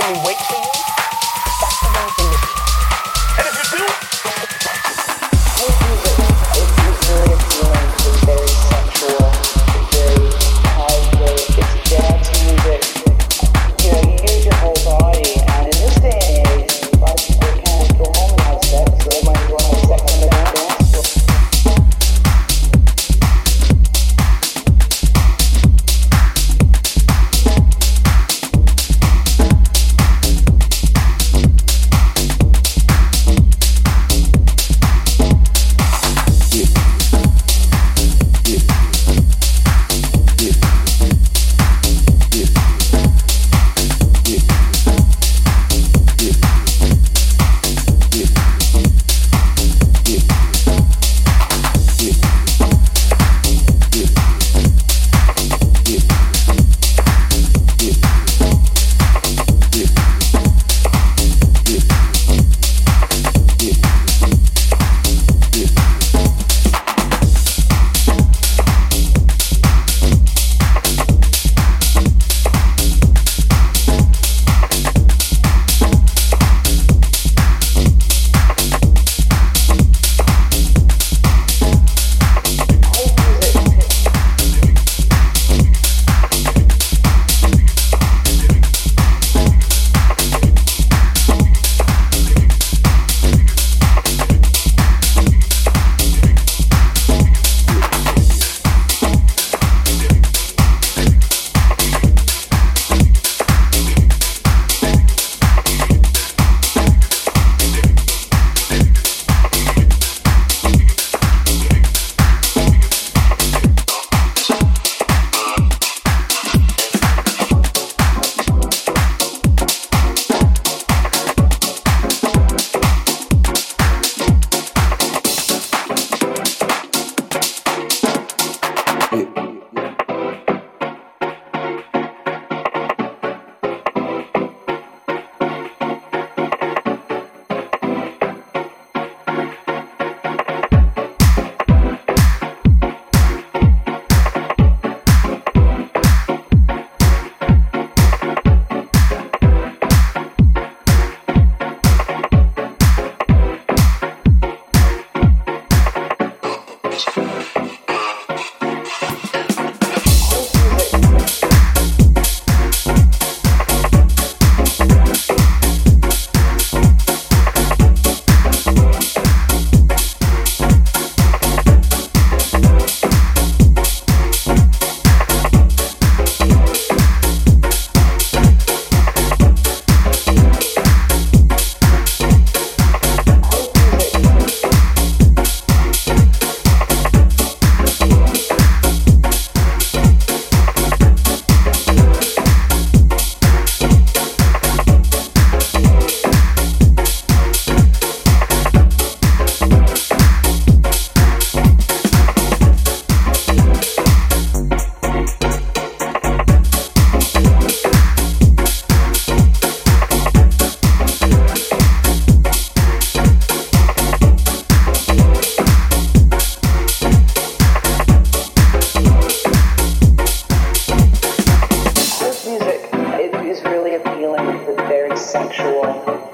Can we wait for you? it's really appealing. It's very sexual.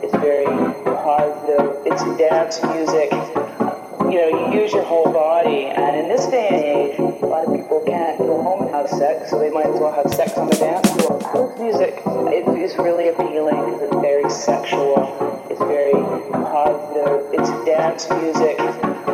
It's very positive. It's dance music. You know, you use your whole body. And in this day and age, a lot of people can't go home and have sex, so they might as well have sex on the dance floor. Dance music it is really appealing it's very sexual. It's very positive. It's dance music.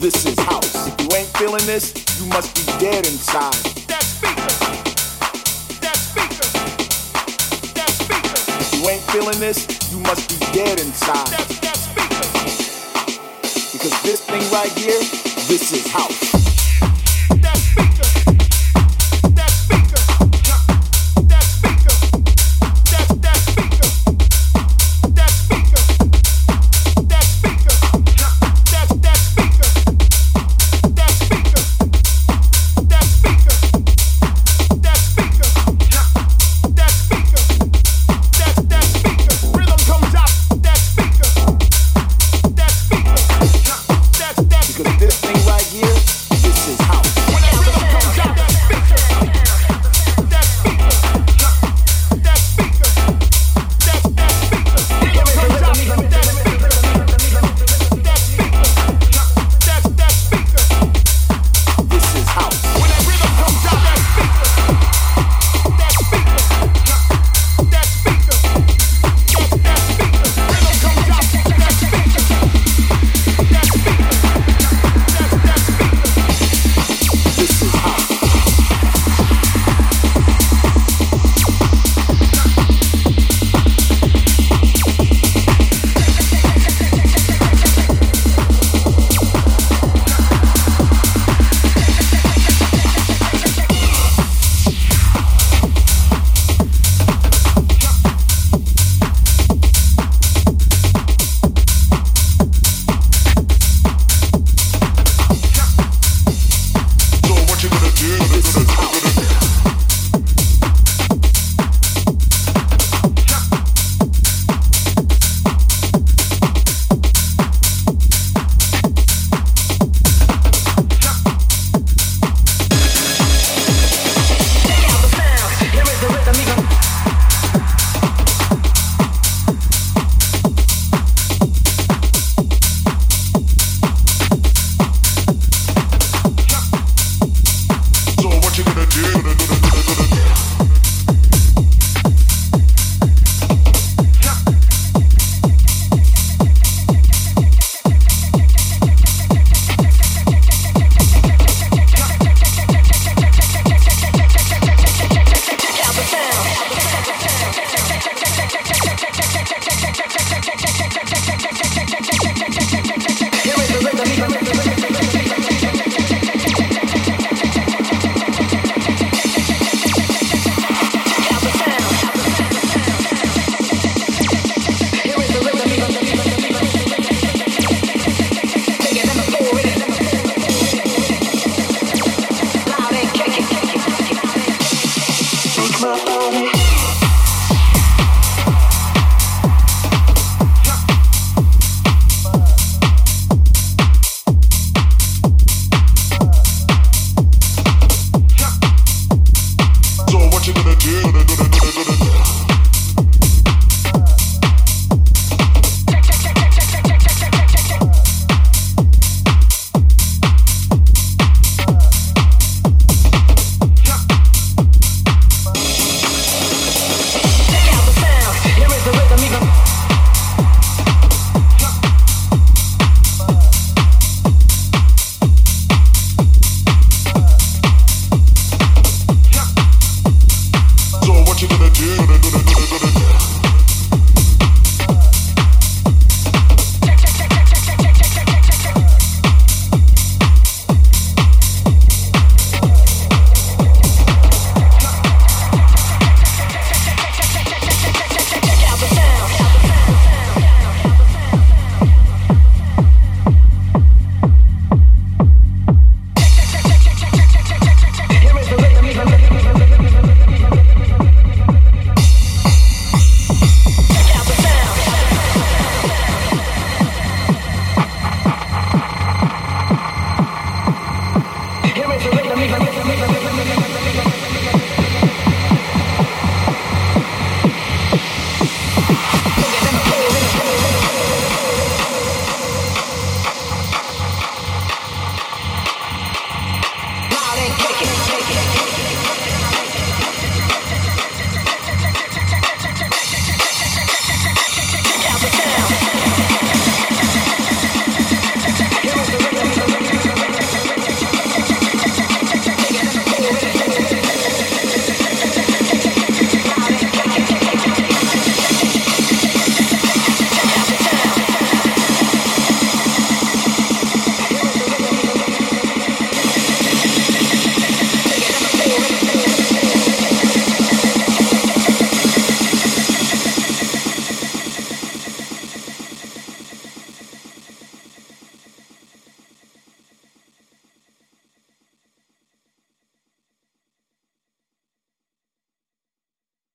this is house. If you ain't feeling this, you must be dead inside. That speaker. That speaker. That speaker. If you ain't feeling this, you must be dead inside. That, that speaker. Because this thing right here, this is house.